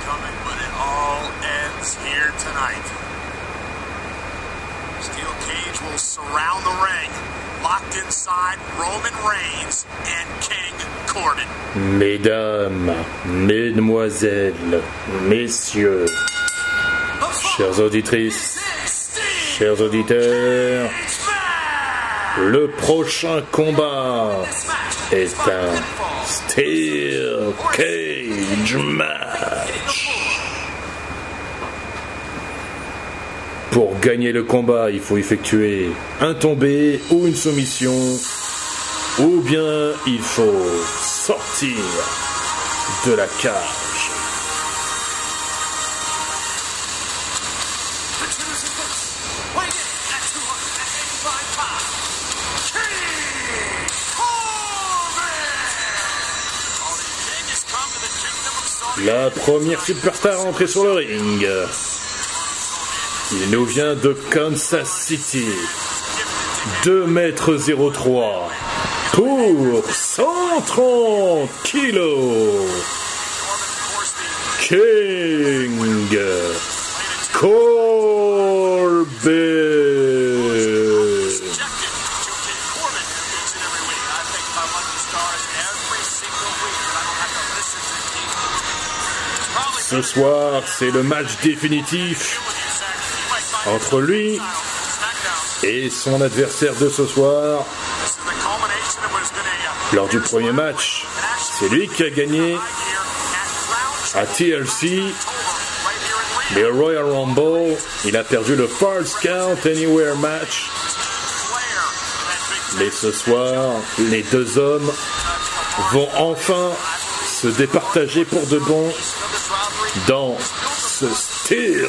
coming, but it all ends here tonight. Steel cage will surround the ring. Locked inside Roman Reigns and King Corbin. Mesdames, mesdemoiselles, messieurs, chères auditrices, chers auditeurs, le prochain combat est un Steel Cage Match. Pour gagner le combat, il faut effectuer un tombé ou une soumission, ou bien il faut sortir de la cage. The choosing this, weighing in at 285 pounds, King Corbin! All the king has come to the kingdom of Saudi La première superstar entrée sur le ring. Il nous vient de Kansas City. 2 mètres 03 pour 130 kilos. King probably Ce soir, c'est le match définitif entre lui et son adversaire de ce soir. Lors du premier match, c'est lui qui a gagné à TLC mais au Royal Rumble. Il a perdu le First Count Anywhere match. Mais ce soir, les deux hommes vont enfin se départager pour de bon dans ce Steel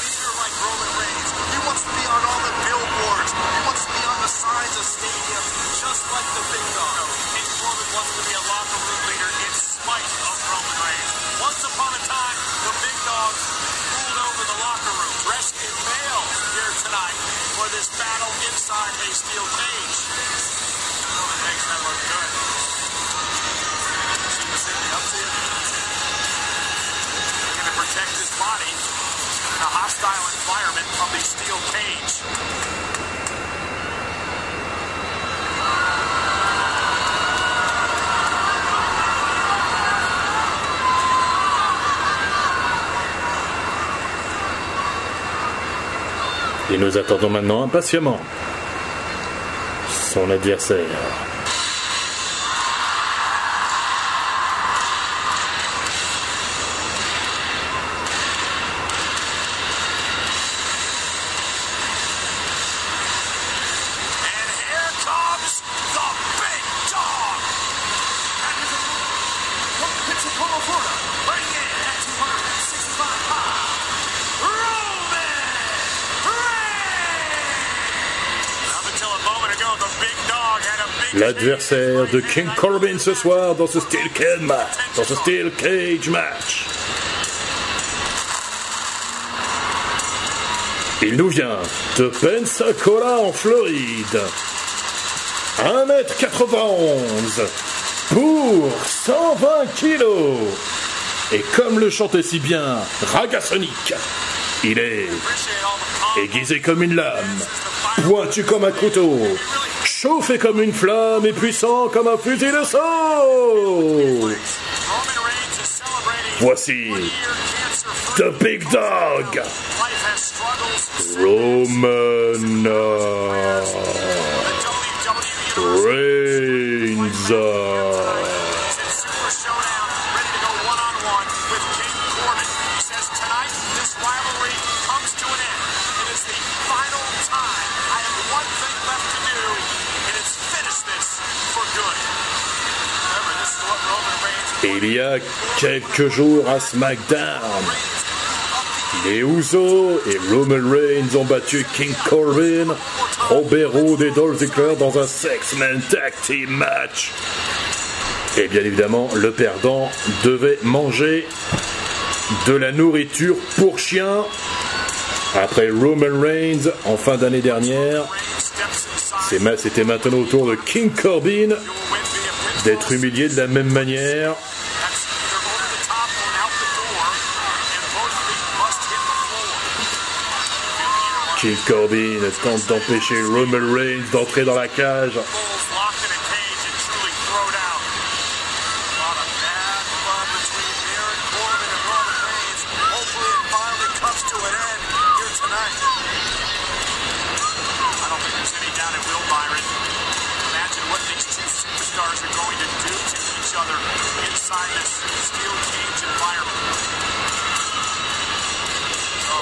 like Roman Reigns. He wants to be on all the billboards. He wants to be on the sides of stadiums, just like the big dog. King Corbin wants to be a locker room leader in spite of Roman Reigns. Once upon a time, the big dogs ruled over the locker room, dressed in mail here tonight for this battle inside a steel cage. Roman makes that look good. Up to you. Looking to protect his body a hostile environment of the steel cage. Et nous attendons maintenant impatiemment son adversaire. L'adversaire de King Corbin ce soir dans ce Steel Cage match. Dans ce Steel Cage match. Il nous vient de Pensacola en Floride. 1m91 pour 120 kilos. Et comme le chantait si bien Ragasonic, il est aiguisé comme une lame, pointu comme un couteau, chauffé comme une flamme et puissant comme un fusil de saut. Voici The Big Dog, Roman uh, Reigns. Il y a quelques jours à SmackDown, les Usos et Roman Reigns ont battu King Corbin Robert Roode et Dolph dans un Sex-Man Tag Team match. Et bien évidemment, le perdant devait manger de la nourriture pour chien. Après Roman Reigns en fin d'année dernière, c'était maintenant au tour de King Corbin d'être humilié de la même manière. King Corbin tente d'empêcher Roman Reigns d'entrer dans la cage.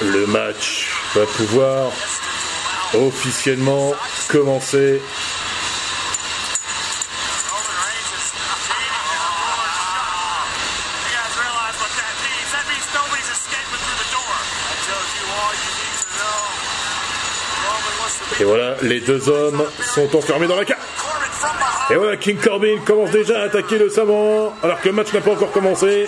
Le match va pouvoir officiellement commencer. Et voilà, les deux hommes sont enfermés dans la cage. Et voilà, King Corbin commence déjà à attaquer le savant alors que le match n'a pas encore commencé.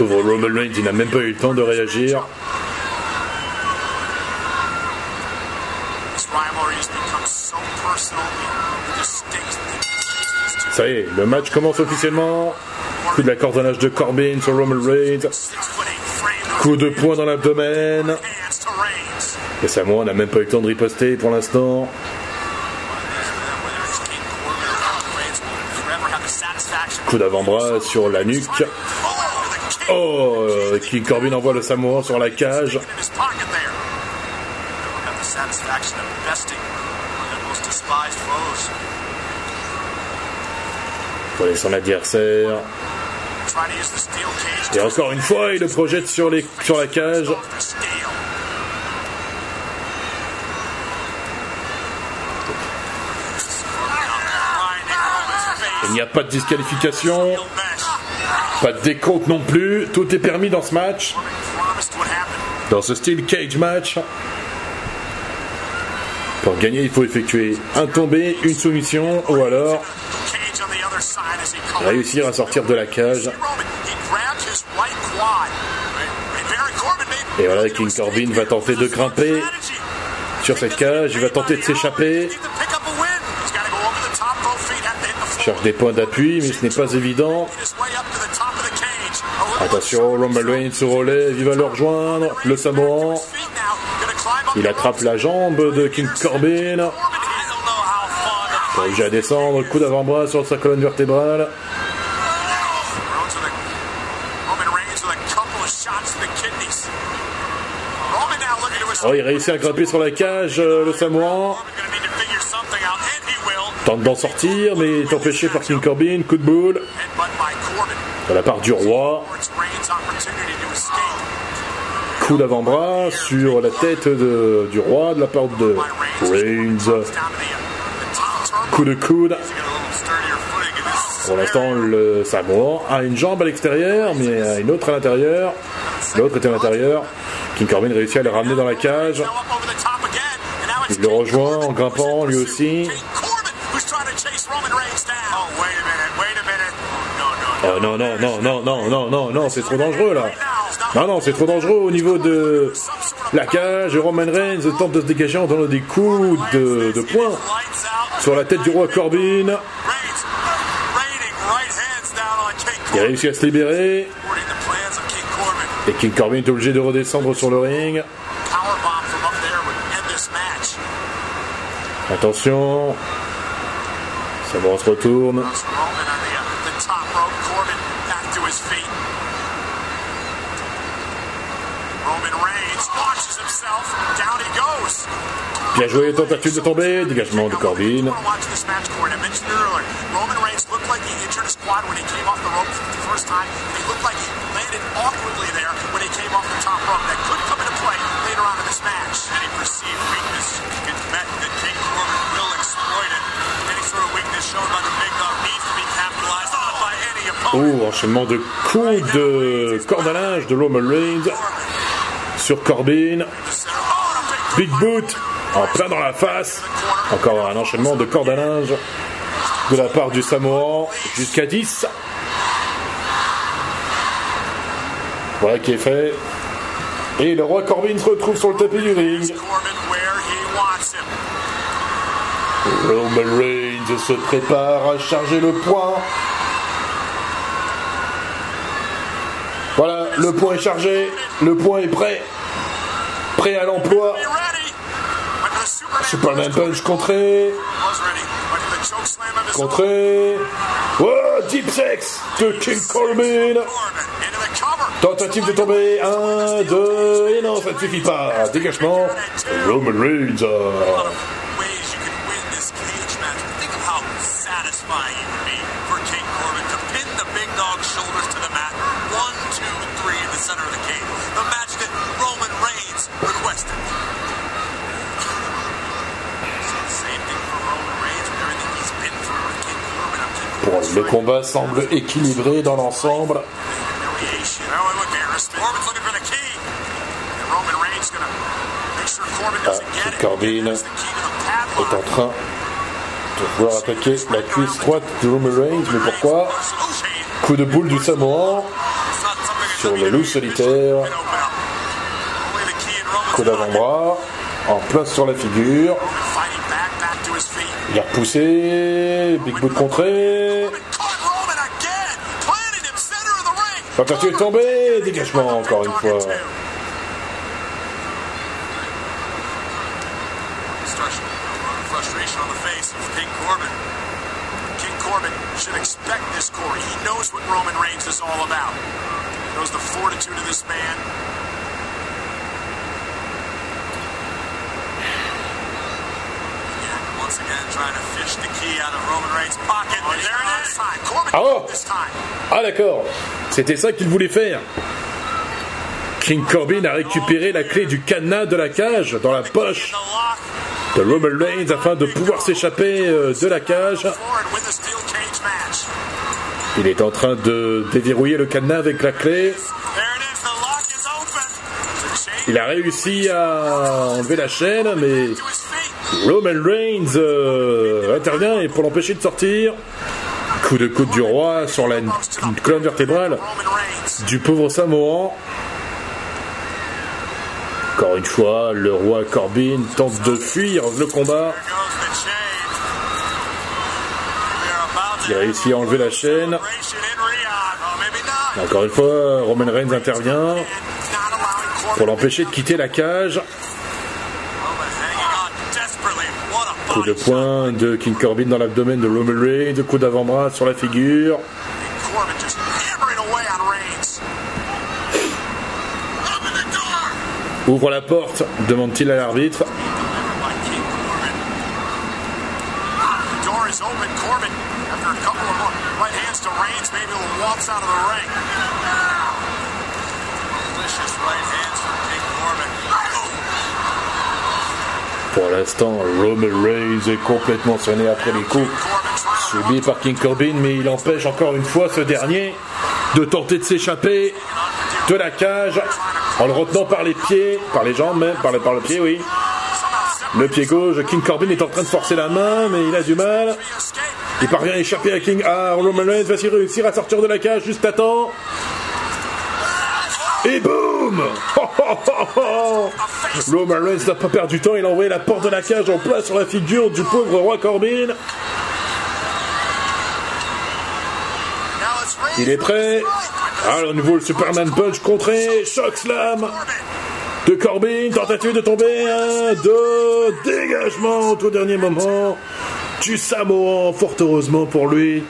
Pauvre Roman Reigns, il n'a même pas eu le temps de réagir. Ça y est, le match commence officiellement. Coup de la cordonnage de Corbin sur Roman Reigns. Coup de poing dans l'abdomen. Et Samoa n'a même pas eu le temps de riposter pour l'instant. Coup d'avant-bras sur la nuque. Oh, King Corbin envoie le Samoa sur la cage. Pour son adversaire. Et encore une fois, il le projette sur, les, sur la cage. Il n'y a pas de disqualification. Pas de décompte non plus. Tout est permis dans ce match. Dans ce style cage match. Pour gagner, il faut effectuer un tombé, une soumission ou alors réussir à sortir de la cage. Et voilà, King Corbin va tenter de grimper sur cette cage. Il va tenter de s'échapper. Cherche des points d'appui, mais ce n'est pas évident. Attention, Rumble se relève, il va le rejoindre. Le Samoan. Il attrape la jambe de King Corbin. Il à descendre, coup d'avant-bras sur sa colonne vertébrale. Oh, il réussit à grimper sur la cage, euh, le Samoan. Tente d'en sortir, mais est empêché par King Corbin. Coup de boule. De la part du roi. Coup d'avant-bras sur la tête du roi de la part de Reigns. Coup de coude. Pour l'instant, le Samoan a une jambe à l'extérieur, mais une autre à l'intérieur. L'autre était à l'intérieur. King Corbin réussit à le ramener dans la cage. Il le rejoint en grimpant lui aussi. Oh non, non, non, non, non, non, non, non, c'est trop dangereux là. Non, non, c'est trop dangereux au niveau de la cage. Roman Reigns tente de se dégager en donnant des coups de, de poing sur la tête du roi Corbin. Il réussit à se libérer. Et King Corbin est obligé de redescendre sur le ring. Attention. On se retourne. Bien joué, tentative de tomber, dégagement de Corbin. Oh, enchaînement de coups de corde à linge de Roman Reigns sur Corbin. Big boot en plein dans la face. Encore un enchaînement de corde à linge de la part du Samoan jusqu'à 10. Voilà qui est fait. Et le roi Corbin se retrouve sur le tapis du ring. Roman Reigns se prépare à charger le point. Voilà, le point est chargé, le point est prêt. Prêt à l'emploi. Superman Punch contré. Contré. Oh, Deep Sex de King Corbin. Tentative de tomber. Un, deux. Et non, ça ne suffit pas. Dégagement. Roman Reigns. Le combat semble équilibré dans l'ensemble. Ah, Corbin est en train de vouloir attaquer la cuisse droite de Roman Reigns, mais pourquoi? Coup de boule du Samoan sur le loup solitaire. Coup d'avant-bras en place sur la figure. Il a repoussé, Big Boot contré. Tentative est tombé, dégagement encore une fois. should expect this, Corey. He knows what Roman Reigns is all about. He knows the fortitude of this man. Ah, ah d'accord, c'était ça qu'il voulait faire. King Corbin a récupéré la clé du cadenas de la cage dans la poche de Roman Reigns afin de pouvoir s'échapper euh, de la cage. Il est en train de déverrouiller le cadenas avec la clé. Il a réussi à enlever la chaîne, mais Roman Reigns euh, intervient et pour l'empêcher de sortir, coup de coude du roi sur la colonne vertébrale du pauvre Samoan. Encore une fois, le roi Corbin tente de fuir le combat. Il réussit à enlever la chaîne. Encore une fois, Roman Reigns intervient pour l'empêcher de quitter la cage. Coup de poing de King Corbin dans l'abdomen de Roman Reigns, coup d'avant-bras sur la figure. Ouvre la porte, demande-t-il à l'arbitre. Pour l'instant, Roman Reigns est complètement sonné après les coups subis par King Corbin, mais il empêche encore une fois ce dernier de tenter de s'échapper de la cage en le retenant par les pieds, par les jambes même, par le, pied, oui. Le pied gauche, King Corbin est en train de forcer la main, mais il a du mal. Il parvient à échapper à King. Ah, Roman Reigns va-t-il réussir à sortir de la cage juste à temps? Et boum Roman Reigns n'a pas perdu du temps, il a envoyé la porte de la cage en place sur la figure du pauvre roi Corbin. Il est prêt. Alors, nouveau le Superman Punch contré. Shock Slam de Corbin. Tentative de tomber. Un, deux. Dégagement au tout dernier moment. Du Samoan, fort heureusement pour lui.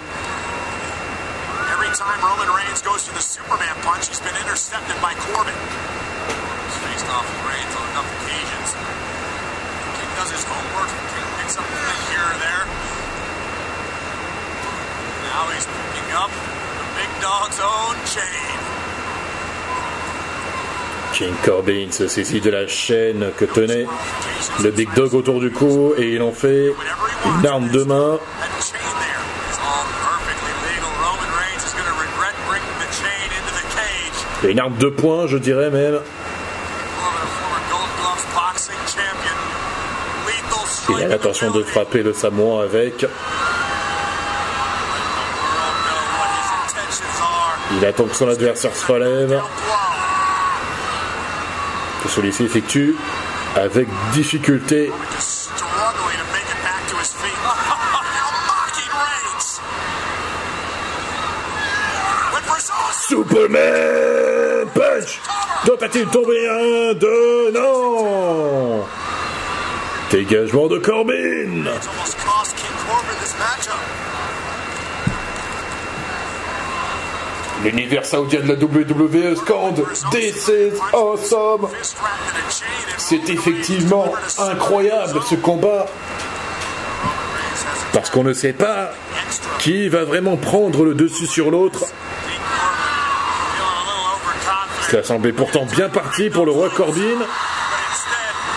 is picking up the. King Corbin se saisit de la chaîne que tenait le Big Dog autour du cou et il en fait une arme de main. Une arme de poing, je dirais même. Il a l'intention de frapper le Samoan avec. Il attend que son adversaire se relève. Celui-ci effectue avec difficulté. Superman Punch Tentative tomber un, deux, non Dégagement de Corbin L'univers saoudien de la WWE scande This is awesome C'est effectivement incroyable ce combat parce qu'on ne sait pas qui va vraiment prendre le dessus sur l'autre. Cela semblait pourtant bien parti pour le roi Corbin.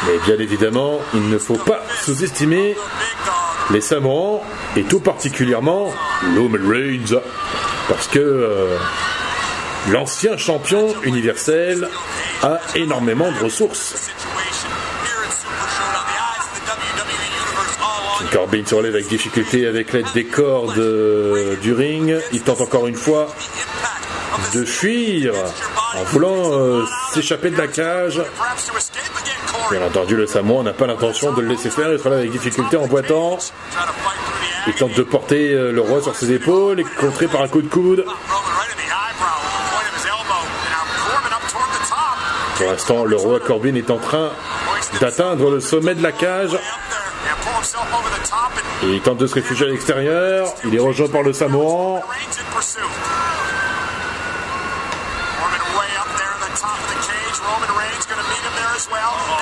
Mais bien évidemment, il ne faut pas sous-estimer les Samoans et tout particulièrement Roman Reigns. Parce que euh, l'ancien champion universel a énormément de ressources. Corbin se relève avec difficulté avec l'aide des cordes euh, du ring. Il tente encore une fois de fuir en voulant euh, s'échapper de la cage. Bien entendu, le Samoan n'a pas l'intention de le laisser faire. Il se relève avec difficulté en boitant. Il tente de porter euh, le roi sur ses épaules et contrer par un coup de coude. Pour l'instant, le roi Corbin est en train d'atteindre le sommet de la cage. il tente de se réfugier à l'extérieur. Il est rejoint par le Samoan.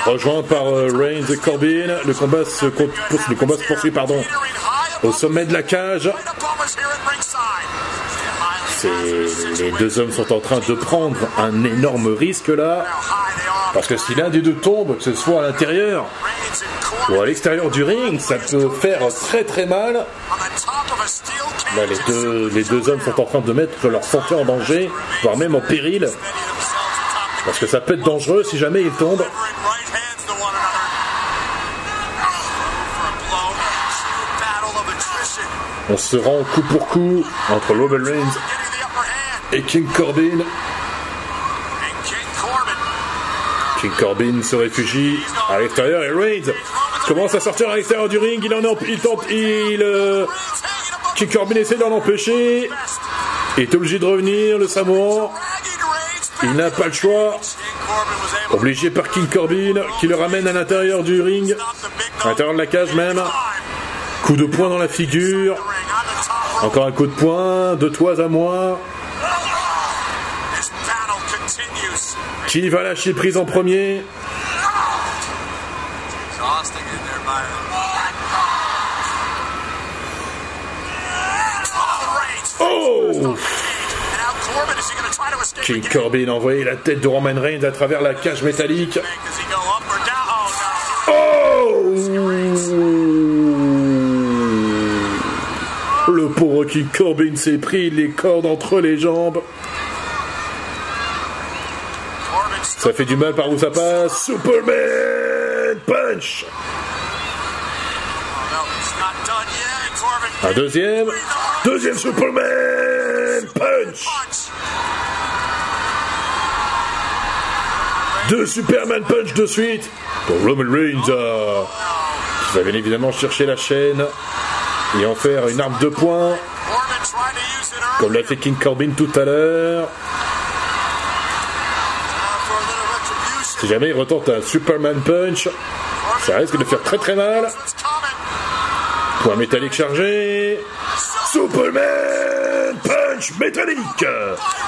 Rejoint par euh, Reigns et Corbin, le combat se, poursuit pardon, au sommet de la cage. Les deux hommes sont en train de prendre un énorme risque là. Parce que si l'un des deux tombe, que ce soit à l'intérieur ou à l'extérieur du ring, ça peut faire très très mal. les, deux, les deux hommes sont en train de mettre leur santé en danger, voire même en péril. Parce que ça peut être dangereux si jamais ils tombent. On se rend coup pour coup entre Roman Reigns et King Corbin. King Corbin se réfugie à l'extérieur et Reigns commence à sortir à l'extérieur du ring. Il en il tente, il euh, King Corbin essaie d'en empêcher. Il est obligé de revenir, le Samoan. Il n'a pas le choix. Obligé par King Corbin qui le ramène à l'intérieur du ring, à l'intérieur de la cage même. Coup de poing dans la figure. Encore un coup de poing, deux toits à moi. Qui va lâcher prise en premier? Oh King Corbin a la tête de Roman Reigns à travers la cage métallique. Oh Le pauvre King Corbin s'est pris les cordes entre les jambes. Ça fait du mal par où ça passe. Superman Punch Un deuxième. Deuxième Superman Punch Deux Superman Punch de suite pour Roman Reigns euh, qui va bien évidemment chercher la chaîne et en faire une arme de poing comme l'a fait King Corbin tout à l'heure. Si jamais il retente un Superman Punch, ça risque de faire très très mal. Point métallique chargé. Superman Punch métallique.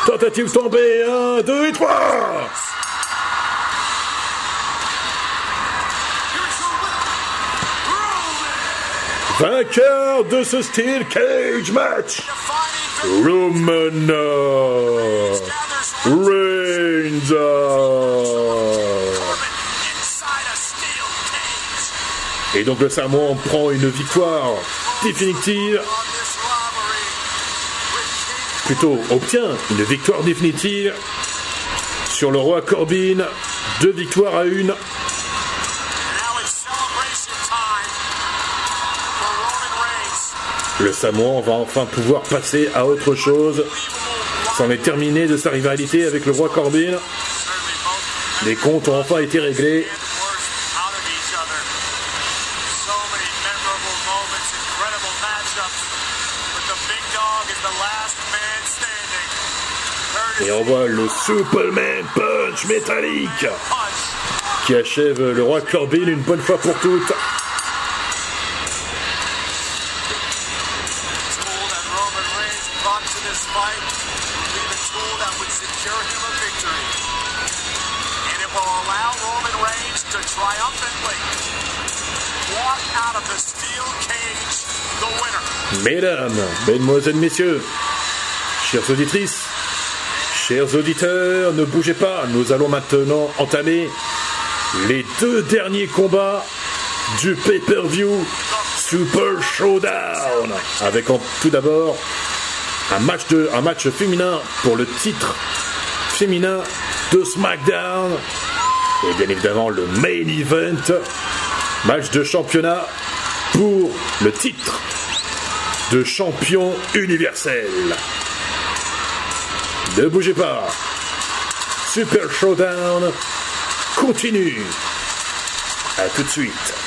Tentative tombée. 1, 2 et 3. Vainqueur de ce style cage match, Roman Reigns. Et donc le Samoan prend une victoire définitive. Plutôt obtient une victoire définitive sur le roi Corbin. Deux victoires à une. Le Samoan va enfin pouvoir passer à autre chose. C'en est terminé de sa rivalité avec le roi Corbin. Les comptes ont enfin été réglés. Et on voit le Superman Punch métallique qui achève le roi Corbin une bonne fois pour toutes. Mesdames, mesdemoiselles, messieurs, chères auditrices, chers auditeurs, ne bougez pas, nous allons maintenant entamer les deux derniers combats du pay-per-view Super Showdown. Avec tout d'abord un match, de, un match féminin pour le titre féminin de SmackDown. Et bien évidemment le main event, match de championnat pour le titre de champion universel. Ne bougez pas. Super Showdown continue. A tout de suite.